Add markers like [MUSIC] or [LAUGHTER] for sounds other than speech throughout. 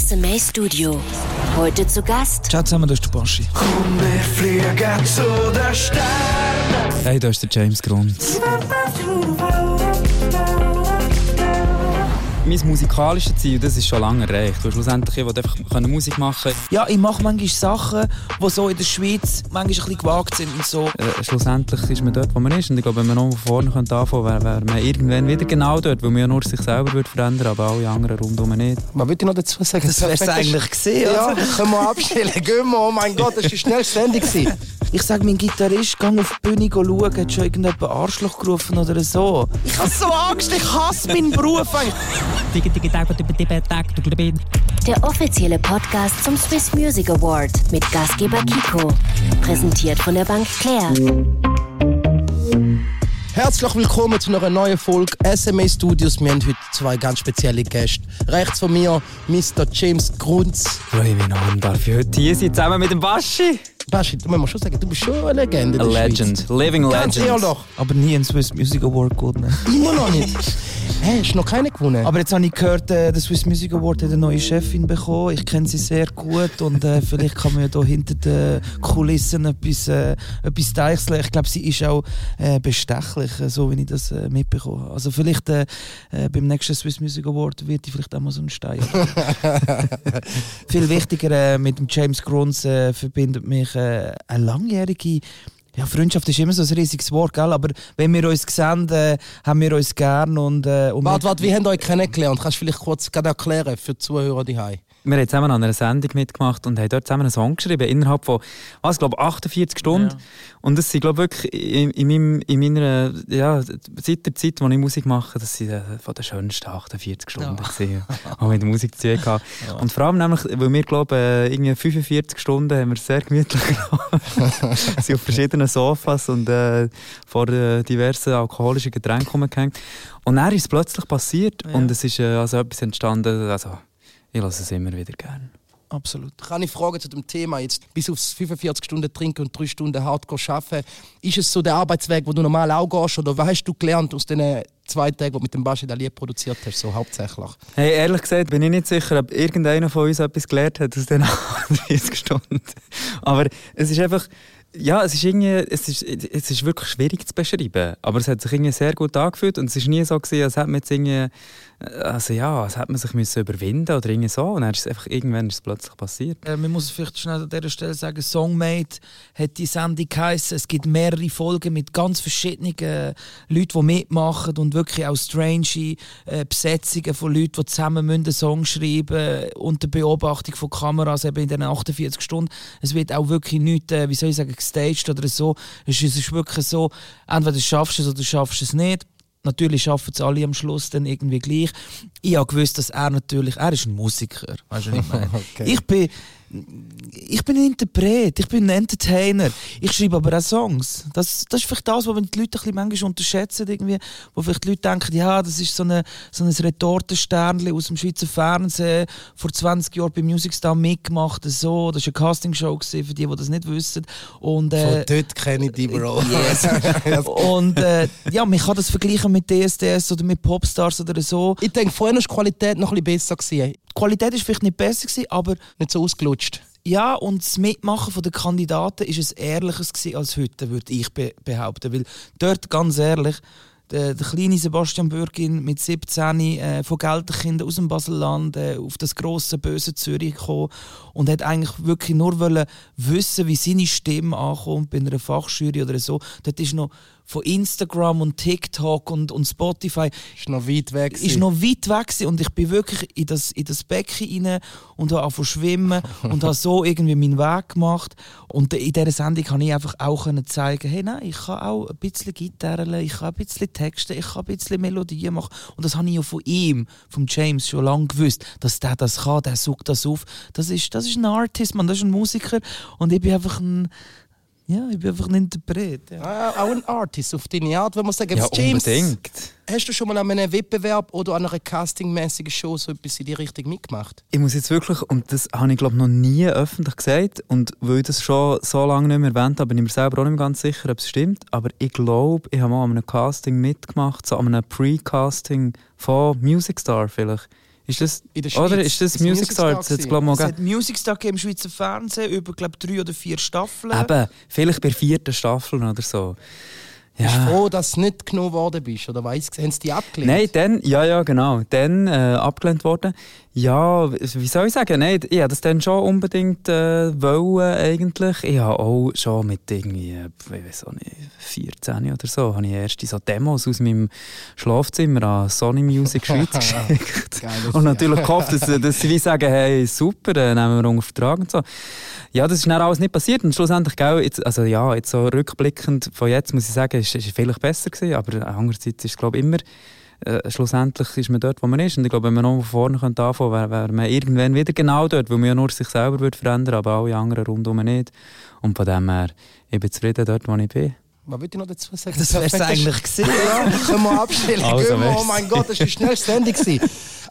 SMA Studio. Heute zu Gast. Ciao zusammen, das ist der Baschi. Komm, wir fliegen zu den Sternen. Hey, da ist der James Grunz. Mein musikalisches Ziel, das ist schon lange erreicht. Und schlussendlich, ich wollte einfach Musik machen Ja, ich mache manchmal Sachen, die so in der Schweiz manchmal ein bisschen gewagt sind und so. Äh, schlussendlich ist man dort, wo man ist. Und ich glaube, wenn man noch vorne könnte anfangen wäre wär man irgendwann wieder genau dort, weil man ja nur sich selber würde verändern aber alle anderen rundherum nicht. Was würde ich noch dazu sagen? Das wär's eigentlich gesehen. Ja, also. können wir abstellen. Gehen wir. Oh mein Gott, das war die schnellste Sendung. Ich sage, mein Gitarrist, geh auf die Bühne schauen, hat schon irgendjemand Arschloch gerufen oder so. Ich habe so Angst, ich hasse meinen Beruf. Der offizielle Podcast zum Swiss Music Award mit Gastgeber Kiko. Präsentiert von der Bank Claire. Herzlich willkommen zu einer neuen Folge SMA Studios. Wir haben heute zwei ganz spezielle Gäste. Rechts von mir Mr. James Grunz. Freue mich noch, darf ich heute hier sein, zusammen mit dem Baschi. Baschi, du musst schon sagen, du bist schon eine Legende. A legend, Schweiz. living Ganz legend. ehrlich. Aber nie einen Swiss Music Award gewonnen. Immer noch nicht. [LAUGHS] Hä, hast du noch keine gewonnen? Aber jetzt habe ich gehört, äh, der Swiss Music Award hat eine neue Chefin bekommen. Ich kenne sie sehr gut und äh, vielleicht kann man ja da hinter den Kulissen etwas, äh, etwas deichseln. Ich glaube, sie ist auch äh, bestechlich, äh, so wie ich das äh, mitbekommen habe. Also vielleicht äh, äh, beim nächsten Swiss Music Award wird ich vielleicht auch mal so einen Stein. [LAUGHS] Viel wichtiger, äh, mit dem James Grunz äh, verbindet mich äh, eine langjährige ja, Freundschaft ist immer so ein riesiges Wort, gell? aber wenn wir uns sehen, äh, haben wir uns gern und... Äh, und Warte, warte, wie habt ihr euch kennengelernt? Kannst du vielleicht kurz erklären für die Zuhörer die wir haben zusammen an einer Sendung mitgemacht und haben dort zusammen einen Song geschrieben, innerhalb von, was, glaube 48 Stunden. Ja. Und das sind, glaube wirklich in, in, meinem, in meiner, ja, seit der Zeit, wo ich Musik mache, das sind äh, von den schönsten 48 Stunden ja. gewesen, die mit Musik zu tun hatte. [LAUGHS] Ja. Und vor allem nämlich, weil wir, glaube äh, irgendwie 45 Stunden haben wir sehr gemütlich [LAUGHS] genommen. sind auf verschiedenen Sofas und äh, vor äh, diversen alkoholischen Getränken rumgehängt. Und dann ist es plötzlich passiert und es ist äh, also etwas entstanden, also ich lasse es immer wieder gerne. Absolut. Kann ich fragen zu dem Thema jetzt, bis aufs 45 Stunden trinken und 3 Stunden Hardcore arbeiten, ist es so der Arbeitsweg, wo du normal auch gehst oder was hast du gelernt aus den zwei Tagen, die du mit dem Baschi Lied produziert hast, so hauptsächlich? Hey, ehrlich gesagt bin ich nicht sicher, ob irgendeiner von uns etwas gelernt hat aus den 30 [LAUGHS] Stunden. Aber es ist einfach, ja, es ist, irgendwie, es, ist, es ist wirklich schwierig zu beschreiben, aber es hat sich irgendwie sehr gut angefühlt und es ist nie so gewesen, als hätte man jetzt irgendwie also ja, es hat man sich müssen überwinden oder irgendwie so. Und dann ist es einfach, irgendwann ist es plötzlich passiert. Äh, man muss vielleicht schnell an dieser Stelle sagen, Songmate hat die Sendung geheißen. Es gibt mehrere Folgen mit ganz verschiedenen äh, Leuten, die mitmachen und wirklich auch strange äh, Besetzungen von Leuten, die zusammen einen Song schreiben unter Beobachtung von Kameras eben in den 48 Stunden. Es wird auch wirklich nicht, äh, wie soll ich sagen, gestaged oder so. Es ist, wirklich so, entweder schaffst du es oder schaffst du es nicht. Natürlich schaffen es alle am Schluss dann irgendwie gleich. Ich habe gewusst, dass er natürlich, er ist ein Musiker, weißt du, was ich meine? [LAUGHS] okay. Ich bin ich bin ein Interpret, ich bin ein Entertainer. Ich schreibe aber auch Songs. Das, das ist vielleicht das, was die Leute ein bisschen manchmal unterschätzen, irgendwie, wo vielleicht die Leute denken, ja, das ist so, eine, so ein Retortensternchen aus dem Schweizer Fernsehen, vor 20 Jahren bei Music Star mitgemacht, so. Das war eine Castingshow für die, die das nicht wissen. Und, äh, Von dort kenne ich die, Bro. [LAUGHS] Yes. Und äh, ja, man kann das vergleichen mit DSDS oder mit Popstars oder so. Ich denke, vorher war die Qualität noch ein bisschen besser. Gewesen. Die Qualität war vielleicht nicht besser, gewesen, aber... Nicht so ausgelutscht. Ja, und das Mitmachen der Kandidaten war ein ehrliches als heute, würde ich be behaupten. Weil dort, ganz ehrlich, der, der kleine Sebastian Bürgin mit 17 äh, von Gelderkindern aus dem Baselland äh, auf das grosse böse Zürich gekommen und hat eigentlich wirklich nur wollen wissen, wie seine Stimme ankommt bei einer Fachjury oder so. Dort ist noch von Instagram und TikTok und, und Spotify. Ist noch weit weg. Ist noch weit weg und ich bin wirklich in das, in das Becken rein und habe angefangen schwimmen und habe so irgendwie meinen Weg gemacht. Und in dieser Sendung konnte ich einfach auch zeigen, hey, nein, ich kann auch ein bisschen Gitarre, ich kann ein bisschen Texte, ich kann ein bisschen Melodien machen. Und das habe ich ja von ihm, von James, schon lange gewusst, dass der das kann, der sucht das auf. Das ist, das ist ein Artist, man, das ist ein Musiker und ich bin einfach ein ja, ich bin einfach ein Interpret. Ja. Ah, auch ein Artist auf deine Art, wenn man sagen, ja, James, unbedingt. Hast du schon mal an einem Wettbewerb oder an einer castingmäßigen Show so etwas in die Richtung mitgemacht? Ich muss jetzt wirklich, und das habe ich glaube noch nie öffentlich gesagt, und weil ich das schon so lange nicht mehr erwähnt habe, bin ich mir selber auch nicht mehr ganz sicher, ob es stimmt, aber ich glaube, ich habe mal an einem Casting mitgemacht, so an einem Pre-Casting von Music Star vielleicht. Ist das, In der oder ist das Music Music Star Stars? Jetzt gewesen? glaub mal Es hat Music Star im Schweizer Fernsehen über glaub, drei oder vier Staffeln. Eben, vielleicht bei der vierten Staffel oder so. Bist du Ja. froh, dass du nicht genommen worden bist? Oder weiss, haben sie dich abgelehnt? Nein, dann, ja, ja, genau. Dann äh, abgelehnt worden. Ja, wie soll ich sagen? Nein, ich wollte das dann schon unbedingt äh, wollen, eigentlich. Ich habe auch schon mit irgendwie, äh, ich weiß auch nicht, 14 oder so, habe ich erst so Demos aus meinem Schlafzimmer an Sony Music Schweiz [LAUGHS] geschickt. Geiles Und natürlich gehofft, dass, dass sie wie sagen, hey, super, äh, nehmen wir unter Vertrag und so. Ja, das ist dann alles nicht passiert und schlussendlich, gell, jetzt, also ja, jetzt so rückblickend von jetzt muss ich sagen, ist, ist vielleicht besser gewesen, aber andererseits ist es glaube ich immer, äh, schlussendlich ist man dort, wo man ist und ich glaube, wenn man noch von vorne könnte anfangen, wäre wär man irgendwann wieder genau dort, weil man ja nur sich selber würde verändern, aber alle anderen rundum nicht. Und von dem her, ich bin zufrieden dort, wo ich bin. Was würde ich noch dazu sagen? das wäre es eigentlich gewesen. Ja, können wir abstellen. Also, Gehen wir. Oh mein Gott, das war Sendung. gewesen.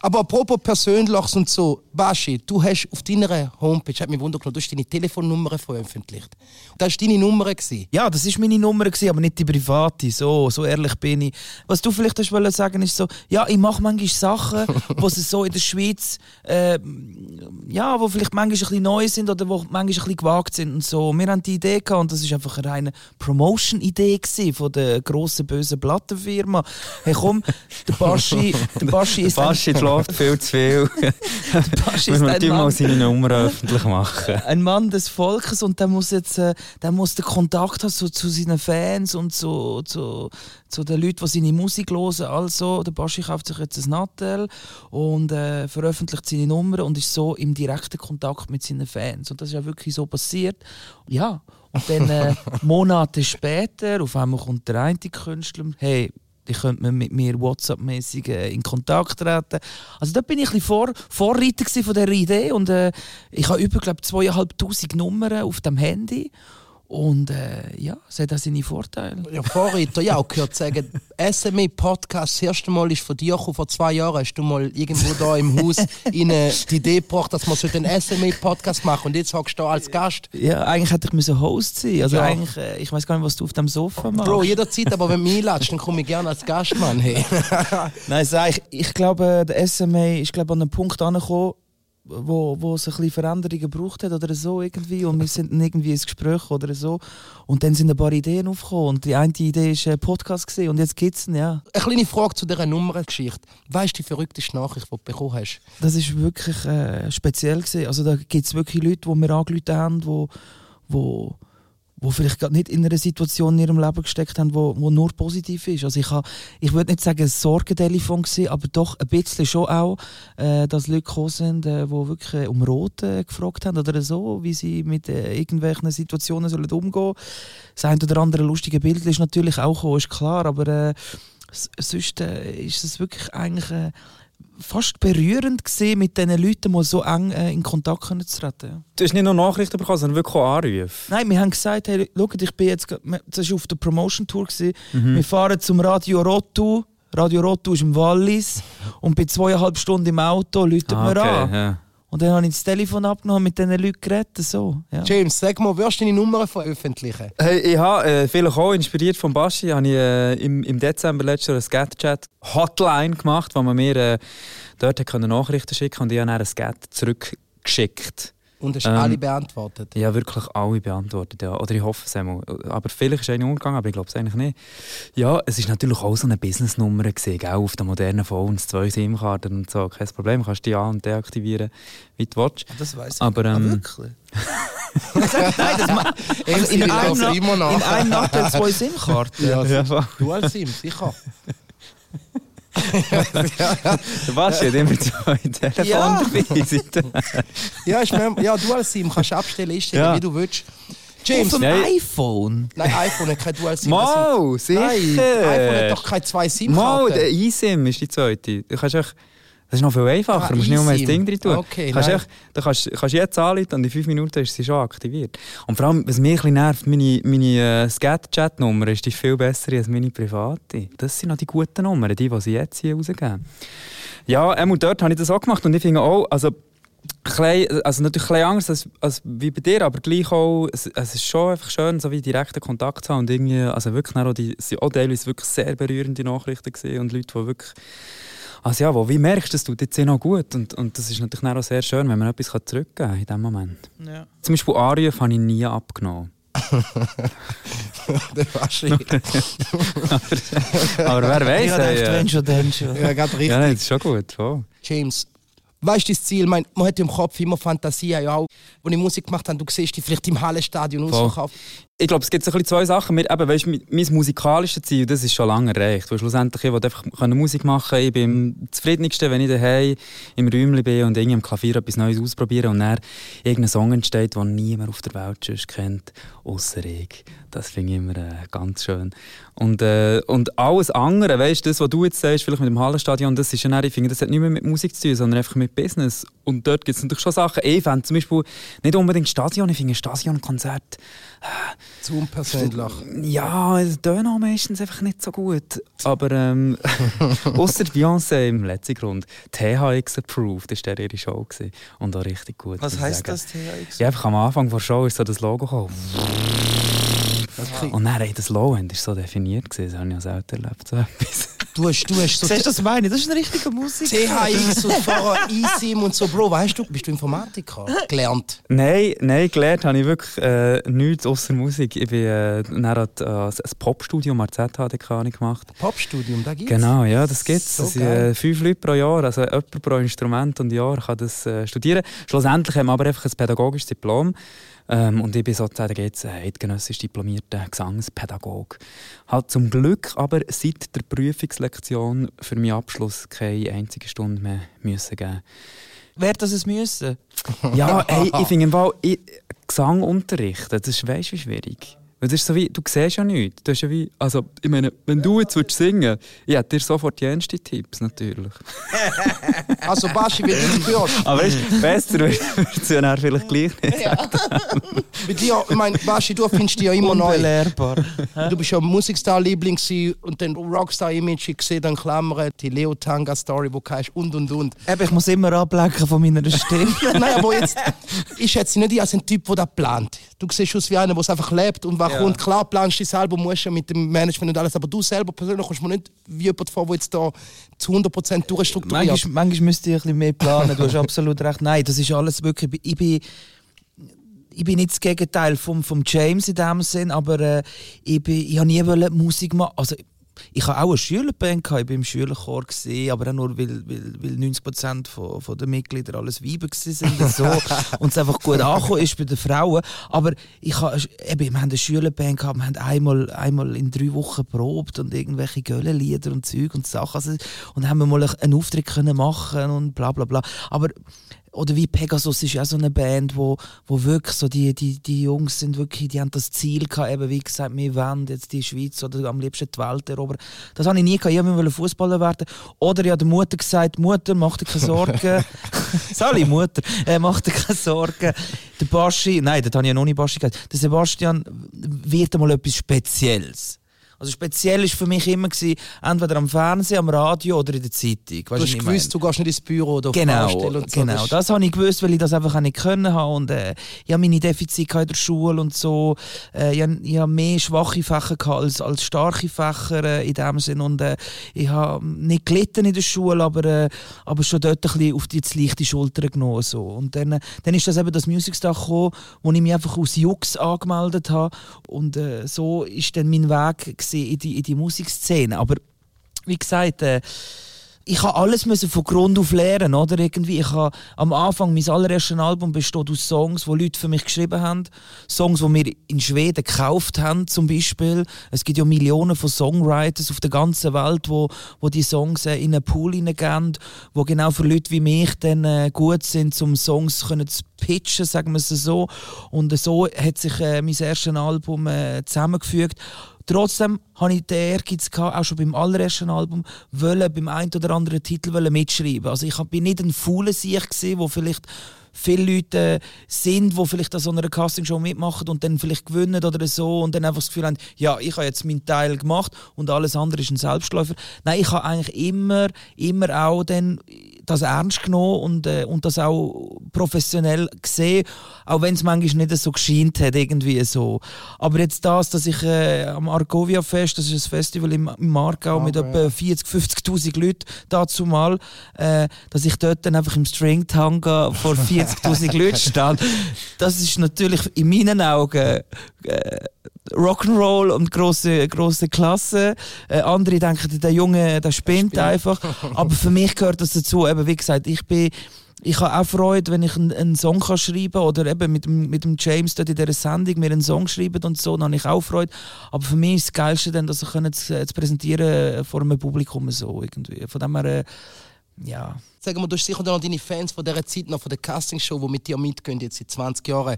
Aber apropos Persönliches und so, Baschi, du hast auf deiner Homepage, hat mich wundert, du hast deine Telefonnummer veröffentlicht. Das war deine Nummer. Gewesen. Ja, das war meine Nummer, gewesen, aber nicht die private. So, so ehrlich bin ich. Was du vielleicht hast wollen sagen, ist so, ja, ich mache manchmal Sachen, [LAUGHS] es so in der Schweiz, äh, ja, wo vielleicht manchmal ein bisschen neu sind oder wo manchmal ein bisschen gewagt sind und so. Wir haben die Idee gehabt und das ist einfach eine reine Promotion-Idee gewesen von der grossen bösen Plattenfirma. Hey, komm, der Baschi, der Baschi ist ein- Baschi schläft viel zu viel. [LAUGHS] Müssen wir ein mal seine Nummer öffentlich machen. ein Mann des Volkes und der muss jetzt äh, der muss den Kontakt haben so, zu seinen Fans und zu, zu, zu den Leuten, die seine Musik hören. Also, der Baschi kauft sich jetzt ein Nattel und äh, veröffentlicht seine Nummer und ist so im direkten Kontakt mit seinen Fans. Und das ist ja wirklich so passiert. Ja, und dann äh, [LAUGHS] Monate später, auf einmal kommt der eine Künstler, hey, die könnte man mit mir WhatsApp-mäßig äh, in Kontakt treten. Also da bin ich ein bisschen vor, Vorreiter von dieser Idee und äh, ich habe über glaube zweieinhalbtausend Nummern auf dem Handy und äh, ja, es hat auch seine Vorteile. Ja, Vorreiter, ja, auch gehört sagen, [LAUGHS] SME Podcast, das erste Mal ist von dir gekommen, vor zwei Jahren hast du mal irgendwo da im Haus [LAUGHS] ihnen die Idee gebracht, dass man so den SME Podcast machen und jetzt hockst du da als Gast. Ja, eigentlich hätte ich müssen Host sein. Also Ja. eigentlich, äh, ich weiß gar nicht, was du auf dem Sofa machst. Bro, jederzeit, aber wenn du mich einladest, dann komme ich gerne als Gast, Mann. Hey. [LAUGHS] Nein, sag ich, ich glaube, der SMA ist glaube an einen Punkt angekommen, wo, wo es ein bisschen Veränderungen gebraucht hat oder so irgendwie und wir sind dann irgendwie ins Gespräch oder so und dann sind ein paar Ideen aufgekommen und die eine Idee war ein Podcast gewesen, und jetzt gibt es ihn, ja. Eine kleine Frage zu dieser Nummerngeschichte. Weißt du die verrückteste Nachricht, die du bekommen hast? Das ist wirklich äh, speziell gewesen. Also da gibt es wirklich Leute, die mir angerufen haben, wo, wo vielleicht gerade nicht in einer Situation in ihrem Leben gesteckt haben, wo, wo nur positiv ist. Also ich, ha, ich würde nicht sagen, ein Sorgentelefon gewesen, aber doch ein bisschen schon auch, äh, dass Leute gekommen sind, äh, die wirklich äh, um Rot äh, gefragt haben oder so, wie sie mit äh, irgendwelchen Situationen sollen umgehen Das ein oder andere lustige Bild ist natürlich auch gekommen, ist klar, aber äh, sonst äh, ist es wirklich eigentlich... Fast berührend gesehen, mit diesen Leuten mal so eng äh, in Kontakt können zu treten. Du hast nicht nur Nachrichten bekommen, sondern wirklich auch Anrufe. Nein, wir haben gesagt, hey, schaut, ich bin jetzt, das war auf der Promotion Tour, gewesen. wir fahren zum Radio Rotu, Radio Rotu ist im Wallis und bei zweieinhalb Stunden im Auto läutet Ah, mir an. okay, ja. Und dann habe ich das Telefon abgenommen mit diesen Leuten geredet, so. Ja. James, sag mal, wirst du deine Nummer veröffentlichen? Hey, ich habe äh, vielleicht auch inspiriert von Baschi, habe ich äh, im, im Dezember letztes Jahr eine Scat-Chat Hotline gemacht, wo man mir äh, dort hat Nachrichten schicken und ich habe dann einen Scat zurückgeschickt. Und hast Ähm, alle beantwortet? Habe wirklich alle beantwortet, ja. Oder ich hoffe es einmal. Aber vielleicht ist eine umgegangen, aber ich glaube es eigentlich nicht. Ja, es war natürlich auch so eine Businessnummer, gewesen, gell? auf den modernen Phones, zwei SIM-Karten und so. Kein Problem, kannst die an- und deaktivieren, wie du willst. Das weiß ich. Aber, ähm, ah, wirklich? [LAUGHS] Nein, das ma- also in, ich einem, in einem Nachteil zwei SIM-Karten. Ja, Ja, du als Sim, sicher. Der Baschi hat immer zwei Telefone Ja. dabei. seit- Ja, ist mir, ja, du als Sim kannst abstellen, einstellen, Ja. wie du willst. Auf James, dem Nein. iPhone. nein, iPhone hat kein Dual SIM. Mal, sicher. Nein, iPhone hat doch keine zwei SIM-Karten. der eSIM ist die zweite. Du kannst echt, das ist noch viel einfacher. Ah, du musst nicht mehr ein. Ding drin tun. Okay, kannst echt, du kannst, kannst jetzt anrufen und in fünf Minuten ist sie schon aktiviert. Und vor allem, was mich ein bisschen nervt, meine, meine äh, Scat-Chat-Nummer ist die viel besser als meine private. Das sind noch die guten Nummern, die, die sie jetzt hier rausgeben. Ja, ähm, und dort habe ich das auch gemacht und ich finde auch, also, klein, also natürlich ein anders als, als wie bei dir, aber gleich auch, es, es ist schon einfach schön, so wie direkten Kontakt zu haben und irgendwie, also wirklich auch die, es auch teilweise wirklich sehr berührende Nachrichten gesehen und Leute, die wirklich Also ja, wo, wie merkst du, das tut jetzt eh noch gut und, und das ist natürlich auch sehr schön, wenn man etwas zurückgeben kann in dem Moment. Ja. Zum Beispiel Arien habe ich nie abgenommen. [LAUGHS] Der Waschi. [LAUGHS] Aber wer weiß, dachte, äh, wenn schon, dann schon. Ja, gerade richtig. ja, nein, das ist schon gut. Voll. James, weißt du das Ziel? Mein, man hat im Kopf immer Fantasie, ja auch, als ich Musik gemacht habe, du siehst die vielleicht im Hallenstadion ausverkauft. Ich glaube, es gibt so ein zwei Sachen. Mir, eben, weißt, mein, mein musikalisches Ziel, das ist schon lange erreicht. Weil schlussendlich, ich will einfach Musik machen Ich bin am zufriedensten, wenn ich daheim im Räumchen bin und irgendwie am Klavier etwas Neues ausprobiere und dann irgendein Song entsteht, den niemand auf der Welt sonst kennt, außer ich. Das finde ich immer äh, ganz schön. Und, äh, und alles andere, weißt das, was du jetzt sagst, vielleicht mit dem Hallenstadion, das ist dann, ich finde, das hat nicht mehr mit Musik zu tun, sondern einfach mit Business. Und dort gibt es natürlich schon Sachen. Ich fände zum Beispiel nicht unbedingt Stadion, ich finde Stadionkonzert Zu unpersönlich. ja, tönt auch meistens einfach nicht so gut. Aber ähm, [LAUGHS] außer Beyoncé im letzten Grund. THX Approved, das war ihre Show. Gewesen. Und auch richtig gut. Was heisst das, THX? Ja, einfach am Anfang der Show ist so das Logo gekommen. Und dann, ey, das Low-End war so definiert. Gewesen. Das habe ich ja selten erlebt. So [LAUGHS] etwas. Du hast, du hast so Siehst du, was ich meine? Das ist eine richtige Musik. THX und vorher eSIM und so. Bro, weißt du, bist du Informatiker? Gelernt. nein, nein, gelernt habe ich wirklich äh, nichts außer Musik. Ich bin äh, dann hat, äh, ein Popstudium an der ZHDK gemacht. Popstudium, da gibt's. Genau, ja, das gibt es. So das sind geil. äh, fünf Leute pro Jahr, also jemand pro Instrument und Jahr kann das äh, studieren. Schlussendlich haben wir aber einfach ein pädagogisches Diplom. Ähm, und ich bin sozusagen jetzt äh, eidgenössisch diplomierter Gesangspädagoge. Hat zum Glück aber seit der Prüfungslektion für meinen Abschluss keine einzige Stunde mehr müssen geben. Wer das es müssen? Ja, hey, [LAUGHS] ich finde im Fall, ich, Gesang unterrichten, das ist, weißt wie schwierig. Weil Das ist so wie, du siehst ja nichts. Du hast ja wie, also, ich meine, wenn du jetzt würdest singen ich hätte dir sofort die ernsten Tipps, natürlich. [LAUGHS] Also, Baschi, wie du hörst. Aber weißt, du, besser wird es ja dann vielleicht gleich nicht. [LAUGHS] Bei dir, ich meine, Baschi, du findest dich ja immer neu. Unbelehrbar. Du bist ja Musikstar-Liebling und dann Rockstar-Image ich gesehen, dann Klammern, die Leo Tanga-Story, wo du hast und und und. Eben, ich muss immer ablenken von meiner Stimme. [LAUGHS] Nein, aber jetzt, ich schätze dich nicht als ein Typ, der das plant. Du siehst aus wie einer, der es einfach lebt und was Ja. kommt. Klar, planst du selber, musst ja mit dem Management und alles, aber du selber persönlich kommst mir nicht wie jemand vor, der jetzt da zu 100% durchstrukturiert. manchmal, manchmal müsste ich ein bisschen mehr planen. Du hast [LAUGHS] absolut recht. Nein, das ist alles wirklich. Ich bin, ich bin nicht das Gegenteil vom, vom James in dem Sinn, aber äh, ich, bin, ich habe nie Musik machen. Also, ich habe auch eine Schülerband, gehabt, ich war im Schülerchor, gewesen, aber auch nur, weil, weil, weil 90% von, von den Mitgliedern alles Weiber waren und, so, [LAUGHS] und es einfach gut angekommen ist bei den Frauen. Aber ich habe, eben, wir haben eine Schülerband, gehabt, wir haben einmal, einmal in drei Wochen probt und irgendwelche Göllenlieder und Zeug und Sachen. Also, und haben wir mal einen Auftritt können machen und bla bla bla. Aber oder wie Pegasus ist ja so eine Band, wo, wo wirklich so die, die, die Jungs sind wirklich, die haben das Ziel gehabt, eben wie gesagt, wir wollen jetzt die Schweiz oder am liebsten die Welt erobern. Das habe ich nie gehabt, ich wollte Fußballer werden. Oder ich habe der Mutter gesagt, Mutter, mach dir keine Sorgen. [LAUGHS] [LAUGHS] Sali, Mutter, äh, mach dir keine Sorgen. Der Baschi, nein, das habe ich ja noch nicht Baschi gesagt, der Sebastian wird einmal etwas Spezielles. Also speziell ist für mich immer gewesen, entweder am Fernsehen, am Radio oder in der Zeitung. Du hast gewusst, du gehst nicht ins Büro oder auf Genau, Baustelle und so. genau. Das habe ich gewusst, weil ich das einfach auch nicht können habe und äh, ich habe meine Defizite in der Schule und so. Äh, ich habe ich habe mehr schwache Fächer gehabt als, als starke Fächer äh, in dem Sinn und äh, ich habe nicht gelitten in der Schule, aber, äh, aber schon dort ein bisschen auf die leichte Schulter genommen so. Und dann, äh, dann ist das eben das Musicstar gekommen, wo ich mich einfach aus Jux angemeldet habe und äh, so ist dann mein Weg gewesen in die, in die Musikszene. Aber wie gesagt, äh, ich habe alles müssen von Grund auf lernen, oder? Irgendwie, ich habe am Anfang mein allererstes Album besteht aus Songs, die Leute für mich geschrieben haben, Songs, die wir in Schweden gekauft haben, zum Beispiel. Es gibt ja Millionen von Songwriters auf der ganzen Welt, wo, wo die Songs äh, in einen Pool hineingehen, wo genau für Leute wie mich dann äh, gut sind, um Songs können zu pitchen, sagen wir es so. Und so hat sich äh, mein erstes Album äh, zusammengefügt. Trotzdem hatte ich den Ehrgeiz, gehabt, auch schon beim allerersten Album, wollen, beim einen oder anderen Titel wollen mitschreiben. Also ich bin nicht ein fauler Sieg, wo vielleicht viele Leute sind, die vielleicht an so einer Castingshow mitmachen und dann vielleicht gewinnen oder so und dann einfach das Gefühl haben, ja, ich habe jetzt meinen Teil gemacht und alles andere ist ein Selbstläufer. Nein, ich habe eigentlich immer, immer auch dann das ernst genommen und, äh, und das auch professionell gesehen, auch wenn es manchmal nicht so gescheint hat, irgendwie so. Aber jetzt das, dass ich äh, am Argovia Fest, das ist ein Festival im, im Markau Ah, mit ja. etwa 40, 50'000 Leuten dazu mal, äh, dass ich dort dann einfach im Stringtanga vor [LAUGHS] 40'000 Leuten stand, das ist natürlich in meinen Augen äh, Rock'n'Roll und große große Klasse. Äh, andere denken, der Junge, der spinnt einfach. Aber für mich gehört das dazu. Eben, wie gesagt, ich bin ich habe auch Freude, wenn ich einen, einen Song kann schreiben oder eben mit dem, mit dem James dort in dieser Sendung mir einen Song schreiben und so, dann habe ich auch Freude. Aber für mich ist das Geilste dann, das können zu, zu präsentieren vor einem Publikum so irgendwie. Von dem her, äh, ja. Sag mal, du hast sicher noch deine Fans von dieser Zeit noch von der Castingshow, die mit dir mitgehen, jetzt seit 20 Jahren.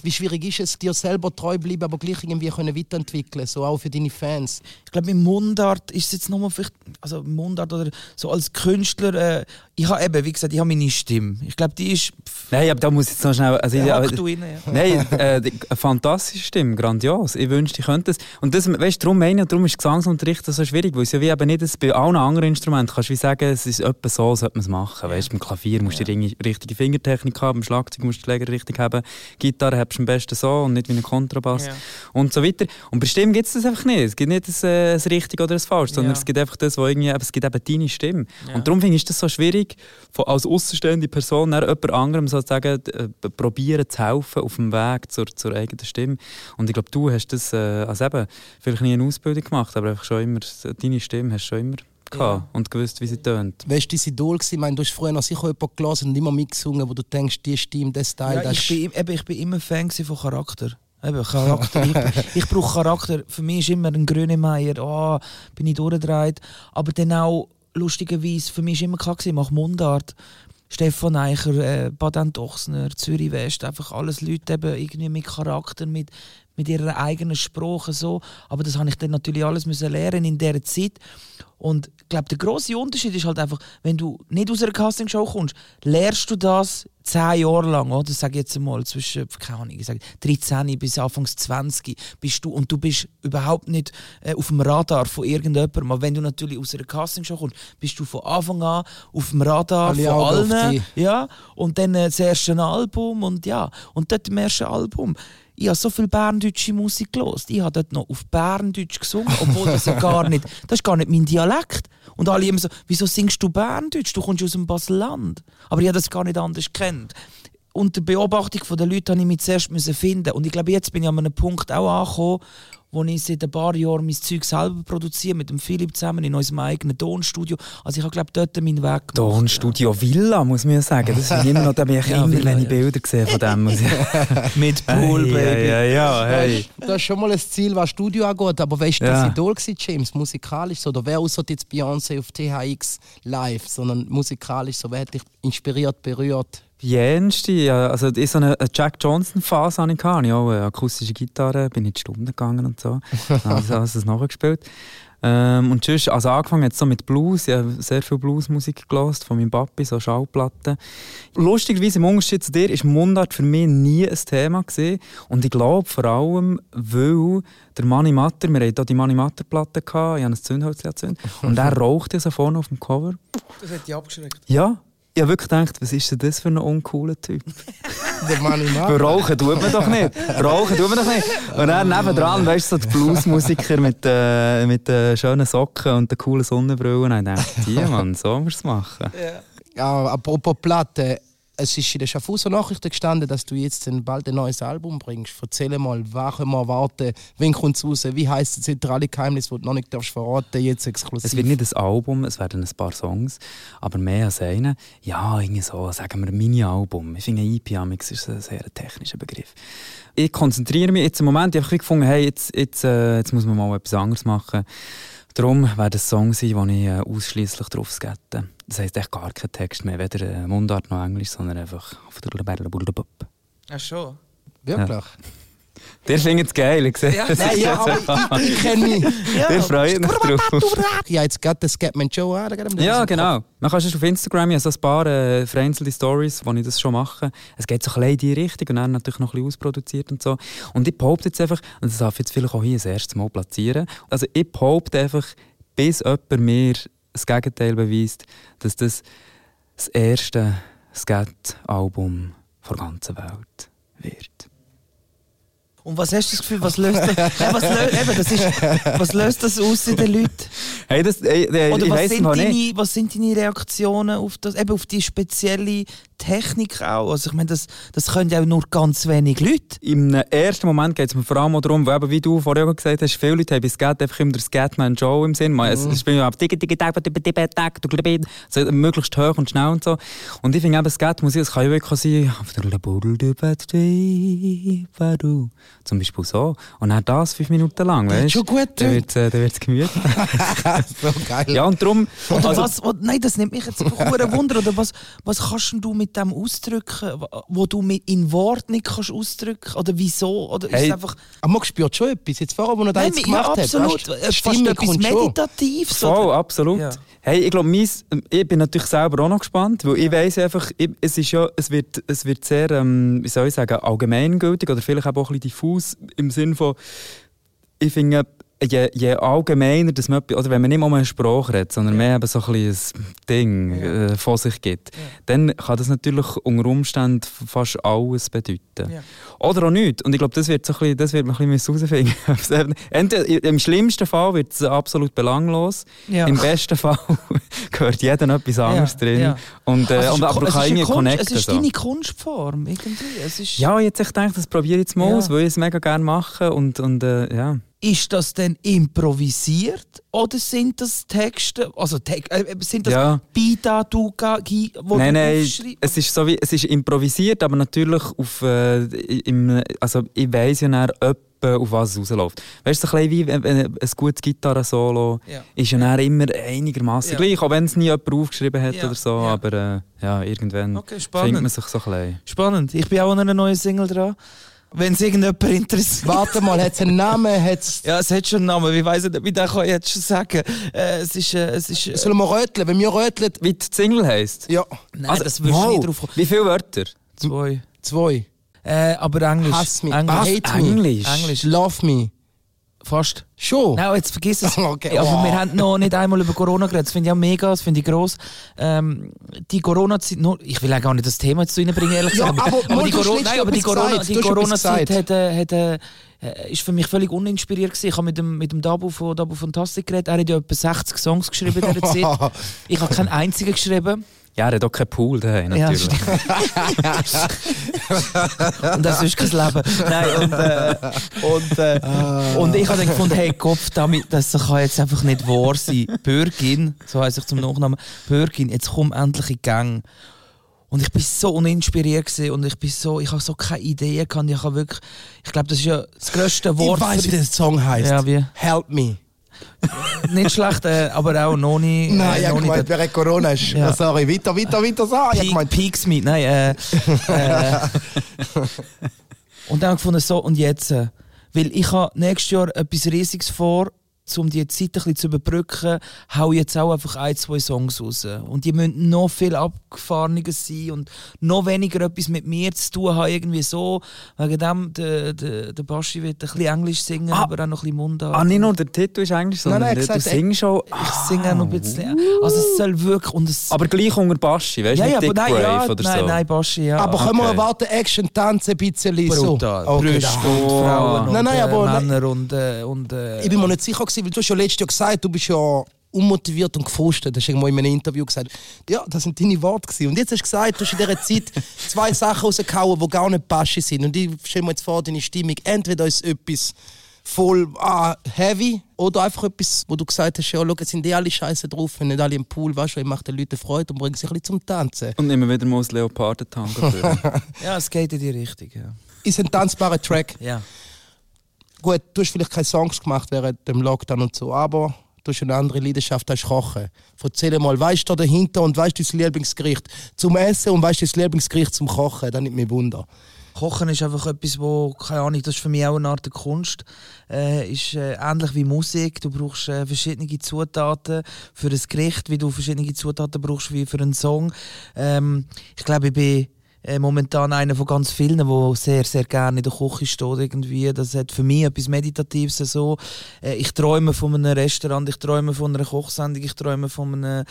Wie schwierig ist es, dir selber treu bleiben, aber gleich irgendwie können weiterentwickeln, so auch für deine Fans? Ich glaube, im Mundart ist es jetzt nochmal vielleicht, also Mundart oder so als Künstler, äh, ich habe eben, wie gesagt, ich habe meine Stimme. Ich glaube, die ist. Pff, Nein, aber da muss ich jetzt noch schnell. Also, ja, ja, hack du rein, ja. Nein, äh, eine fantastische Stimme, grandios. Ich wünschte, ich könnte es. Und das, weißt, darum meine ich, darum ist Gesangsunterricht so schwierig, weil es ja wie eben nicht, bei allen anderen Instrumenten kannst du wie sagen, es ist etwa so, sollte man es machen. Weißt, beim Klavier musst du die ringi- richtige Fingertechnik haben, beim Schlagzeug musst du die Schläger richtig haben, Gitarre hast du am besten so und nicht wie ein Kontrabass Ja. und so weiter. Und bei Stimme gibt es das einfach nicht. Es gibt nicht das, äh, das Richtig oder das Falsch, sondern Ja. es gibt einfach das, wo irgendwie, es gibt eben deine Stimme. Und darum finde ich das so schwierig, von, als außenstehende Person jemand anderem sozusagen äh, probieren zu helfen auf dem Weg zur, zur eigenen Stimme. Und ich glaube, du hast das, äh, also eben, vielleicht nie eine Ausbildung gemacht, aber einfach schon immer, deine Stimme hast du schon immer gehabt und gewusst, wie sie tönt. Wer war dein Idol? gewesen? Ich meine, du hast früher noch sicher jemanden gelesen und immer mitgesungen, wo du denkst, die Stimme, das Teil, Ja, das ich, bin, eben, ich bin immer Fan von Charakter. Eben, Charakter. ich [LAUGHS] ich brauche Charakter. Für mich ist immer ein Grönemeyer, oh, bin ich durchgedreht. Aber dann auch, lustigerweise, für mich war immer klar, mache Mundart. Stefan Eicher, äh, Baden Dochsner, Zürich West, einfach alles Leute eben irgendwie mit Charakter, mit, mit ihrer eigenen Sprache so. Aber das habe ich dann natürlich alles müssen lernen in dieser Zeit. Und ich glaube, der große Unterschied ist halt einfach, wenn du nicht aus einer Castingshow kommst, lernst du das zehn Jahre lang, oder? Sag ich jetzt mal, zwischen, keine Ahnung, ich sage 13 bis Anfangs 20 bist du und du bist überhaupt nicht äh, auf dem Radar von irgendjemandem. Aber wenn du natürlich aus einer Castingshow kommst, bist du von Anfang an auf dem Radar Alle von Augen allen. Ja, und dann äh, das erste Album und ja, und dort im ersten Album. Ich habe so viel berndeutsche Musik gelost. Ich habe dort noch auf Berndeutsch gesungen, obwohl das ja gar nicht, das ist gar nicht mein Dialekt. Und alle immer so, wieso singst du Berndeutsch? Du kommst aus dem Baselland. Aber ich habe das gar nicht anders kennt. Unter Beobachtung der Leute musste ich mich zuerst müssen finden. Und ich glaube, jetzt bin ich an einem Punkt auch angekommen, wo ich seit ein paar Jahren mein Zeug selber produziere, mit dem Philipp zusammen in unserem eigenen Tonstudio. Also ich habe, glaube dort meinen Weg gemacht. Tonstudio Villa, muss man ja sagen. Das ich immer noch, da bin ich [LAUGHS] Ja, immer, Villa, wenn ich ja. Bilder sehe von dem. Ja. [LAUGHS] Mit Pool, ja, Baby. ja, ja, hey. Das ist schon mal ein Ziel, was Studio angeht. Aber wer war Ja. das Idol, gewesen, James? Musikalisch so? Oder wer außer jetzt Beyoncé auf THX live, sondern musikalisch so? Wer hat dich inspiriert, berührt? Jenste, ja, also in so eine Jack Johnson-Phase hatte ich. Hatte ich auch eine akustische Gitarre, bin in die Stunden gegangen und so. [LAUGHS] also alles das nachgespielt. Ähm, und sonst, also angefangen jetzt so mit Blues, ich habe sehr viel Bluesmusik gelost von meinem Papi, so Schallplatten. Lustigerweise im Unterschied zu dir ist Mundart für mich nie ein Thema gewesen. Und ich glaube vor allem, weil der Manni Matter, wir hatten hier die Manni Matter Platte, gehabt, ich habe ein Zündholz gezündet, und er rauchte so vorne auf dem Cover. Das hat dich abgeschreckt. Ja, ich habe wirklich gedacht, was ist denn das für ein uncooler Typ? [LAUGHS] Der Mann im Weil rauchen tut man doch nicht. Rauchen tut man doch nicht. Und dann nebendran, weißt du, so die Bluesmusiker mit, äh, mit den schönen Socken und den coolen Sonnenbrillen. Und ich dachte, die Mann, so musst du es machen. Ja, apropos Platte, es ist in den Schaffhauser Nachrichten gestanden, dass du jetzt bald ein neues Album bringst. Erzähl mal, was können wir erwarten? Wann kommt es raus? Wie heisst dir alle Geheimnisse, die du noch nicht darfst verraten jetzt exklusiv? Es wird nicht ein Album, es werden ein paar Songs, aber mehr als einen. Ja, irgendwie so, sagen wir, Mini-Album. Ich finde, ein EP amix ist ein sehr technischer Begriff. Ich konzentriere mich jetzt im Moment, ich habe gefunden, hey, jetzt, jetzt, äh, jetzt muss man mal etwas anderes machen. Darum es ein Song sein, wo ich äh, ausschließlich drauf skatte. Das heisst echt gar kein Text mehr, weder äh, Mundart noch Englisch, sondern einfach auf der Blablabla. Ach schon. Wirklich? Der findet es geil, ich sehe Ja. das. Nein, ja, aber [LAUGHS] ich, ich kenne mich. Der freut mich drauf. Ja, jetzt geht das Scatman Joe an. Ja, genau. Man kann es auf Instagram, ich habe so ein paar äh, vereinzelte Stories, wo ich das schon mache. Es geht so ein bisschen in die Richtung und dann natürlich noch ein bisschen ausproduziert und so. Und ich behaupte jetzt einfach, und das darf ich jetzt vielleicht auch hier das erste Mal platzieren, also ich behaupte einfach, bis jemand mir das Gegenteil beweist, dass das das erste Skat-Album der ganzen Welt wird. Und was hast du das Gefühl, was löst das, [LAUGHS] ja, was, lö eben, das ist, was löst das aus in den Leuten? Hey, das, ey, ey, Oder was sind, deine, nicht. was sind deine Reaktionen auf, das, eben auf die spezielle Technik auch? Also ich meine, das, das können ja auch nur ganz wenig Leute. Im ersten Moment geht es mir vor allem auch darum, weil eben, wie du vorher auch gesagt hast, viele Leute haben bei Skat einfach immer den Scatman Joe im Sinn. Man, Es es spielt ja ab Digi Digi Tag, Digi Digi Tag, du Glibid, so möglichst hoch und schnell und so. Und ich finde eben Skat Musik, das kann ja wirklich sein, zum Beispiel so. Und dann das fünf Minuten lang, weißt schon gut, Dann wird es äh, wird's gemütlich. [LAUGHS] so geil. ja, und darum... Also- was, was, nein, das nimmt mich jetzt ein [LAUGHS] Wunder. Oder was, was kannst du mit dem ausdrücken, wo- du mit in Wort nicht kannst ausdrücken? Oder wieso? Oder ist Hey, es einfach... Aber man spürt schon etwas. Jetzt vorher, wo er das Nein, jetzt ja, gemacht absolut. hat. Äh, Stimme etwas. Meditatives. Voll, oder? absolut. Ja. Hey, ich glaube, ich bin natürlich selber auch noch gespannt, weil ich weiss einfach, ich, es ist ja, es wird, es wird sehr, ähm, wie soll ich sagen, allgemeingültig oder vielleicht auch ein bisschen diffus im Sinn von, ich finde, je, je allgemeiner, dass man, oder wenn man nicht mal einen Spruch redet, sondern mehr eben so ein, ein Ding äh, von sich gibt, dann kann das natürlich unter Umständen fast alles bedeuten. Ja. Oder auch nicht. Und ich glaube, das wird, so ein bisschen, das wird man ein bisschen herausfinden. [LAUGHS] Entweder, Im schlimmsten Fall wird es absolut belanglos. Ja. Im besten Fall [LAUGHS] gehört jeder etwas anderes Ja, drin. ja. Und, äh, Also und, ist aber eine ist irgendwie eine connecten. Es ist deine Kunstform, irgendwie. Es ist, Ja, jetzt ich gedacht, das probiere ich jetzt mal Ja. aus, weil ich es mega gerne mache. Und, und äh, ja. Ist das denn improvisiert oder sind das Texte, also Te äh, sind das Ja. Bida, Duga, Gi, wo nein, du nein, es ist, so wie, es ist improvisiert, aber natürlich auf, äh, im, also ich weiss ja dann etwa, auf was es rausläuft. Weißt du, so ein bisschen wie ein gutes Gitarrensolo Ja. ist ja dann immer einigermaßen Ja. gleich, auch wenn es nie jemand aufgeschrieben hat Ja, oder so, ja. aber äh, ja, irgendwann Okay, findet man sich so ein bisschen. Spannend. Ich bin auch an einer neuen Single dran. Wenn es irgendjemand interessiert. Warte mal, hat es einen Namen? Hat's... Ja, es hat schon einen Namen. Ich weiß nicht, wie der kann ich jetzt schon sagen. Äh, es ist, äh, es ist. Äh, Sollen wir röteln? Wenn wir röteln, Wie die Single heisst? ja, nein, das wirst du wow. nie drauf kommen. Wie viele Wörter? Zwei. zwei. Äh, aber Englisch. Hass mich. Englisch. Hate me. Englisch. Englisch. Love me. Fast. Schon? Nein, jetzt vergiss es. [LAUGHS] Okay. Ja, aber Oh. wir haben noch nicht einmal über Corona geredet. Das finde ich auch mega, das finde ich gross. Ähm, die Corona-Zeit, ich will auch gar nicht das Thema jetzt zu Ihnen bringen, ehrlich Ja, gesagt. aber mal, die, Corona, nein, aber die Corona, gesagt. die Corona-Zeit gesagt. hat, hat, äh, ist für mich völlig uninspiriert gewesen. Ich habe mit dem, mit dem Dabu von Dabu Fantastic geredet. Er hat ja etwa 60 Songs geschrieben in dieser [LAUGHS] Zeit. Ich habe keinen einzigen geschrieben. Ja, er hat auch keinen Pool daheim, Ja, natürlich. und [LAUGHS] das ist kein Leben. Nein, und, äh, und, äh, und ich habe dann gefunden, hey Kopf, damit, das kann jetzt einfach nicht wahr sein. Bürgin, so heißt ich zum Nachnamen, Bürgin, jetzt komm endlich in Gang. Und ich bin so uninspiriert gewesen und ich bin so, ich habe so keine Idee gehabt. Ich habe wirklich, ich glaube, das ist ja das grösste Wort. Ich weiß, wie der Song heißt. Ja, wie? Help me. [LAUGHS] Nicht schlecht, äh, aber auch noch nicht. Nein, äh, ich hab nicht gemeint, wer Corona ist. Ja. Ja. Sorry, weiter, weiter, weiter, so. Ich Peak, gemeint, Peaks mit, nein. Äh, [LAUGHS] äh, und dann ich gefunden, so und jetzt. Äh, weil ich habe nächstes Jahr etwas Riesiges vor, um die Zeit ein bisschen zu überbrücken, hau jetzt auch einfach ein, zwei Songs raus. Und die müssen noch viel abgefahrener sein und noch weniger etwas mit mir zu tun haben, irgendwie so. Wegen dem, der, der, der Baschi wird ein bisschen Englisch singen, Ah. aber auch noch ein bisschen Mundart. Ah, nicht nur der Titel ist Englisch, sondern nein, du gesagt, singst schon. ich singe auch noch ein bisschen. Also es soll wirklich... Und es, Aber gleich unter Baschi, weißt du, ja, nicht ja, Dick aber nein, ja, Brave oder nein, so. nein, Baschi, ja. aber können wir okay. erwarten, Action, Tanzen, ein bisschen brutal. so? Okay, Brüste und Frauen Nein, nein, und aber- äh, Männer und, äh, und äh, Ich bin mir nicht sicher, gewesen, weil du hast ja letztes Jahr gesagt, du bist ja unmotiviert und gefrustet. Das hast du irgendwo in einem Interview gesagt. Ja, das sind deine Worte. Gewesen. Und jetzt hast du gesagt, du hast in dieser Zeit [LAUGHS] zwei Sachen rausgehauen, die gar nicht passchen sind. Und ich stelle mir jetzt vor, deine Stimmung, entweder ist etwas voll ah, heavy oder einfach etwas, wo du gesagt hast, ja, schau, jetzt sind die alle scheiße drauf, wenn nicht alle im Pool, weißt du, ich mache den Leuten Freude und bringe sie ein bisschen zum Tanzen. Und immer wieder mal das Leopardentango [LAUGHS] ja, es geht in die Richtung. Ja. Ist ein tanzbarer Track. ja. Gut, du hast vielleicht keine Songs gemacht während dem Lockdown und so, aber du hast eine andere Leidenschaft, das ist Kochen. Erzähl mal, weißt du da dahinter und weißt du dein Lieblingsgericht zum Essen und weißt du dein Lieblingsgericht zum Kochen? Dann nimmt mich Wunder. Kochen ist einfach etwas, wo, keine Ahnung, das ist für mich auch eine Art Kunst. Äh, ist äh, ähnlich wie Musik. Du brauchst äh, verschiedene Zutaten für ein Gericht, wie du verschiedene Zutaten brauchst wie für einen Song. Ähm, ich glaube, ich bin äh, momentan einer von ganz vielen, der sehr, sehr gerne in der Küche steht. Irgendwie. Das hat für mich etwas Meditatives. So. Äh, ich träume von einem Restaurant, ich träume von einer Kochsendung, ich träume von einem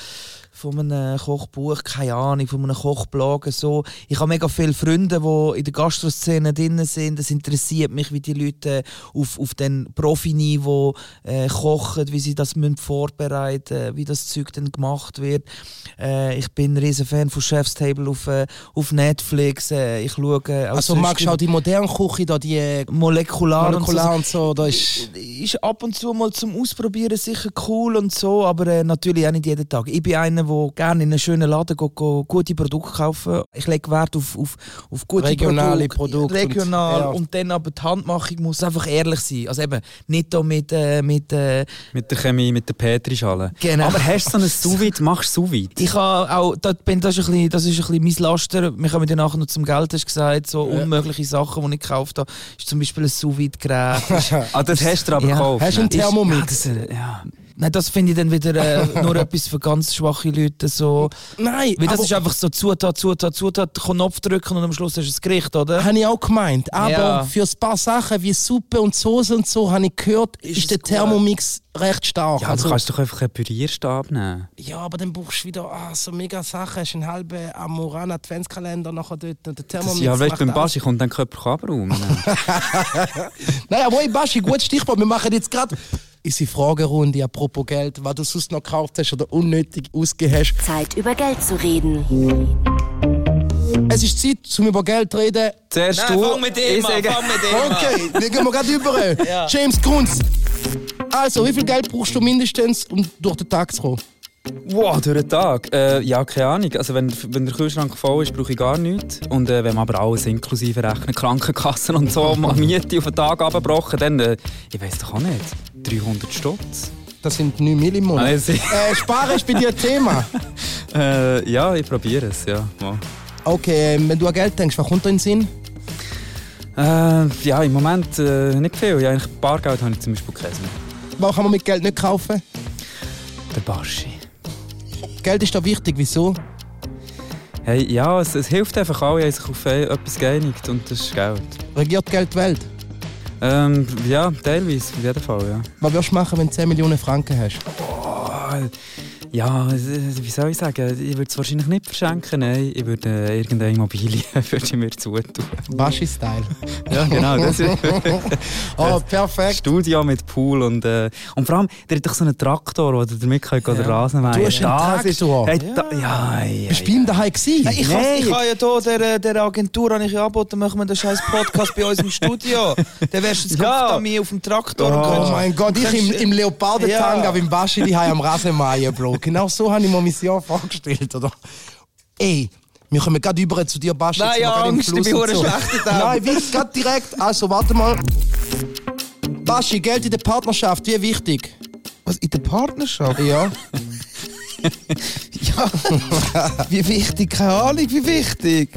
von einem Kochbuch, keine Ahnung, von einem Kochblog. So. Ich habe mega viele Freunde, die in der Gastroszene drin sind. Es interessiert mich, wie die Leute auf, auf den Profiniveau äh, kochen, wie sie das müssen vorbereiten wie das Zeug dann gemacht wird. Äh, ich bin ein riesen Fan von Chef's Table auf, äh, auf Netflix. Äh, ich schaue äh, auch Also sonst magst du auch die moderne Küche, da die äh, molekular, Molekular und so. und so, da ist... ist ab und zu mal zum Ausprobieren sicher cool und so, aber äh, natürlich auch nicht jeden Tag. Ich bin einer, der gerne in einen schönen Laden geht, geht, gute Produkte kaufen. Ich lege Wert auf, auf, auf gute Regionale Produkte, Produkte und- regional ja. und, dann aber die Handmachung muss einfach ehrlich sein. Also eben nicht da mit, äh, mit äh, Mit der Chemie, mit der Petrischale. Genau. Aber hast du so ein Sous-Vide? Machst du Sous-Vide? ich habe auch, das, bin, das, ist ein bisschen, das ist ein bisschen mein Laster. Wir kommen ja nachher noch zum Geld, hast du gesagt, so unmögliche Sachen, die ich gekauft habe. Ist zum Beispiel ein sous-vide-Gerät. [LAUGHS] Ah, das hast du aber Ja. gekauft. Hast du einen ne? Thermomix? Ja, das, äh, ja. Nein, das finde ich dann wieder äh, [LAUGHS] nur etwas für ganz schwache Leute. So. Nein, Weil das aber- ist einfach so Zutat, Zutat, Zutat, Knopf drücken und am Schluss hast du ein Gericht, oder? Habe ich auch gemeint. Aber Ja. für ein paar Sachen wie Suppe und Soße und so, habe ich gehört, ist, Ist der es gut? Thermomix recht stark. ja, also, du kannst doch einfach einen Pürierstab nehmen. ja, aber dann brauchst du wieder ah, so mega Sachen. Hast einen halben Amoran Adventskalender nachher dort und der Das, Thermomix ja, weißt du, beim. Baschi kommt dann Körper abräumen. [LAUGHS] [LAUGHS] Nein, aber hey, Baschi, gutes Stichwort. Wir machen jetzt gerade unsere Fragerunde apropos Geld, was du sonst noch gekauft hast oder unnötig ausgegeben hast. Zeit über Geld zu reden. Es ist Zeit, um über Geld zu reden. Zuerst Nein, du. fang mit dem ich an, fang mit dem. Okay, wir gehen wir gerade über. [LAUGHS] Ja. James Kunz. Also, wie viel Geld brauchst du mindestens, um durch den Tag zu kommen? Wow, durch den Tag? Äh, ja, keine Ahnung. Also wenn, wenn der Kühlschrank voll ist, brauche ich gar nichts. Und äh, wenn man aber alles inklusive rechnen, Krankenkassen und so, [LAUGHS] mal Miete auf den Tag abgebrochen, dann, äh, ich weiß doch auch nicht, 300 Stutz. Das sind 9 Mill im Monat. Also, Äh, Sparen ist bei dir ein Thema. [LAUGHS] äh, ja, ich probiere es, ja. Mal. Okay, ähm, wenn du an Geld denkst, was kommt da in den Sinn? Äh, ja, im Moment äh, nicht viel. Ja, eigentlich Bargeld habe ich zum Beispiel keins mehr. Was kann man mit Geld nicht kaufen? Der Baschi. Geld ist da wichtig, wieso? Hey, ja, es, es hilft einfach alle, haben sich auf e- etwas geeinigt und das ist Geld. Regiert Geld die Welt? Ähm, ja, teilweise, auf jeden Fall, ja. Was würdest du machen, wenn du 10 Millionen Franken hast? Oh, ja, äh, wie soll ich sagen, ich würde es wahrscheinlich nicht verschenken, nein. Ich würde äh, irgendeine Immobilie [LAUGHS] würde ich mir zutun. Baschi-Style. Ja, genau, das ist [LAUGHS] Oh, perfekt. Studio mit Pool und, äh, und vor allem, der hat doch so einen Traktor, wo du damit könnt, ja. den Rasen mähen Du hast einen Das ist- Traktor? Hey, da, ja, ja, Bist du bei ihm daheim gewesen? Nein, ich habe habe ja hier der, der Agentur habe ich ja angeboten, machen wir den scheiß Podcast bei uns im Studio. Dann wärst du jetzt Ja. ja. mir auf dem Traktor. und Oh könntest- mein Gott, ich im, im Leopardentanga Ja. beim Baschi die am Rasenmähen Bro. Genau so habe ich mir mein Jahr vorgestellt, oder? Ey, wir kommen gerade über zu dir, Baschi. Nein, ja, Angst, ich bin verdammt schlecht. Nein, wirklich, gerade direkt. Also, warte mal. Baschi, Geld in der Partnerschaft, wie wichtig? Was, in der Partnerschaft? Ja. [LAUGHS] Ja. wie wichtig, keine Ahnung, wie wichtig.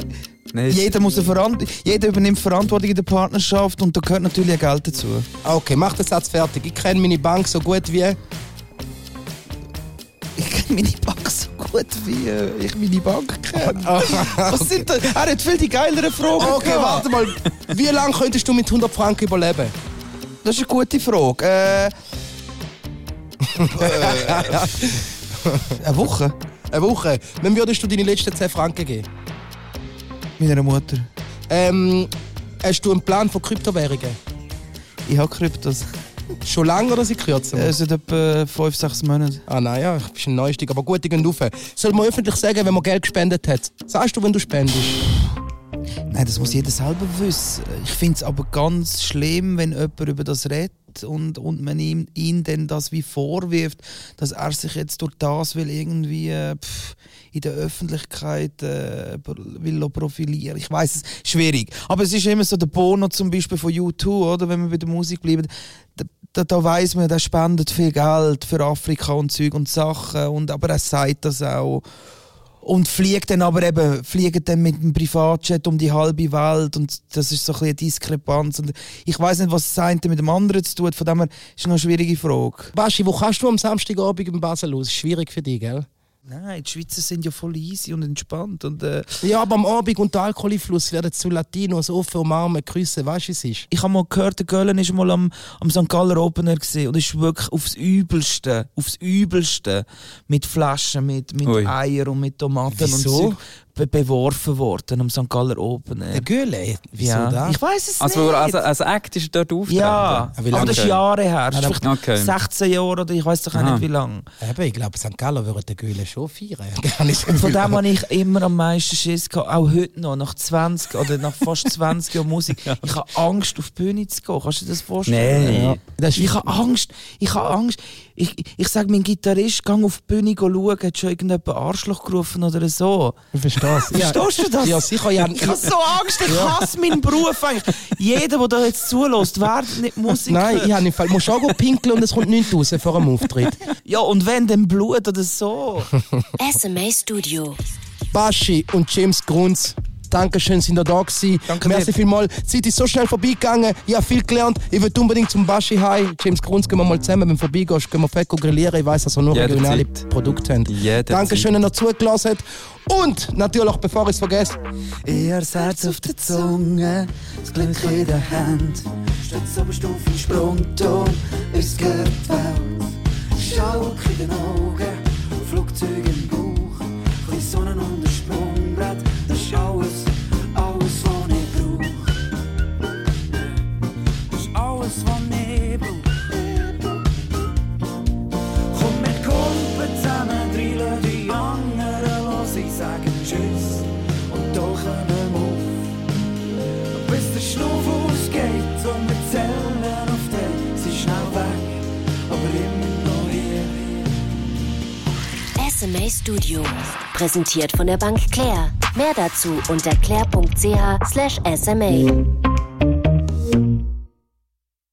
Nein, Jeder, muss eine Verant jeder übernimmt Verantwortung in der Partnerschaft und da gehört natürlich auch Geld dazu. Okay, mach den Satz fertig. Ich kenne meine Bank so gut wie. Ich [LAUGHS] kenne meine Bank so gut, wie äh, ich meine Bank kenne. [LAUGHS] Was sind das? Er hat viel die geileren Fragen. Okay, gehabt. warte mal. Wie lange könntest du mit 100 Franken überleben? Das ist eine gute Frage. Äh, [LAUGHS] äh, eine Woche Eine Woche. Wem würdest du deine letzten 10 Franken geben? meiner Mutter. Ähm, hast du einen Plan von Kryptowährungen? Ich habe Kryptos. Schon lange oder seit kurzem? Es sind etwa 5, 6 Monate. Ah, nein, ja, ich bin ein Neustück, aber gut, die gehen rauf. Soll man öffentlich sagen, wenn man Geld gespendet hat? Sagst du, wenn du spendest? Nein, das muss jeder selber wissen. Ich finde es aber ganz schlimm, wenn jemand über das redet und, und man ihm, ihn dann das wie vorwirft, dass er sich jetzt durch das will irgendwie äh, pff, in der Öffentlichkeit äh, will profilieren. Ich weiß es ist schwierig, aber es ist immer so der Bono zum Beispiel von U2, oder wenn wir bei der Musik bleiben. Da, da, da weiß man, der spendet viel Geld für Afrika und Zeug und Sachen und aber er sagt das auch und fliegt dann aber eben fliegt dann mit dem Privatjet um die halbe Welt und das ist so ein bisschen eine Diskrepanz und ich weiß nicht was das eine mit dem anderen zu tun von dem her ist noch eine schwierige Frage Baschi, wo kannst du am Samstagabend in Basel los? Ist schwierig für dich, gell? Nein, die Schweizer sind ja voll easy und entspannt. Und, äh, Ja, aber am Abend und der Alkoholfluss werden zu Latinos offen umarmen, küssen, weißt du, es ist. ich habe mal gehört, der Göhlen ist mal am, am St. Galler Opener gesehen und ist wirklich aufs Übelste, aufs Übelste mit Flaschen, mit, mit. Eier und mit Tomaten Wieso? und Zeug be beworfen worden am St. Galler Opener. Der Göhle, wieso ja. da? Ich weiß es Also, nicht. als, als Act ist er dort aufgetreten? ja, Ah, aber das ist Jahre her. Das ist Ah, okay. 16 Jahre oder ich weiß doch auch Aha. nicht wie lange. Eben, ich glaube, St. Gallen würde den Göhle schon feiern. [LAUGHS] Von dem habe ich immer am meisten Schiss gehabt, auch heute noch, nach 20 oder nach fast 20 Jahren Musik. [LAUGHS] Ich habe Angst, auf die Bühne zu gehen. Kannst du dir das vorstellen? Nein. Das ich habe Angst. Ich habe Angst. Ich, ich, sage, mein Gitarrist, geh auf die Bühne schauen, hat schon irgendjemand Arschloch gerufen oder so. Ich verstehe es. Verstehst du das? Ja, sicher. Ja, Ich habe so Angst, ich hasse meinen Beruf eigentlich. Jeder, der da jetzt zulässt, wird nicht Musik Nein, ich habe im Fall, musst auch pinkeln und es kommt nichts raus vor dem Auftritt. Ja, und wenn, dann Blut oder so. SMA Studio. Baschi und James Grunz. Dankeschön, sind ihr da gewesen. Danke Merci dir. vielmals. Die Zeit ist so schnell vorbeigegangen. Ich habe viel gelernt. Ich will unbedingt zum Baschi heim. James Grunz, gehen wir mal zusammen. Wenn du vorbeigehst, gehen wir fett grillieren. Ich weiss, dass er nur Jederzeit. regionale Produkte haben. Jederzeit. Dankeschön, dass ihr zugelassen habt. Und natürlich, bevor ich es vergesse, Ihr Herz auf der Zunge, das Glück in der Hand. Statt Oberstufe Sprungturm, es geht die Welt. Schaukel in den Augen, Flugzeug im Bauch. SMA Studio. Präsentiert von der Bank Claire. Mehr dazu unter claire.ch/sma.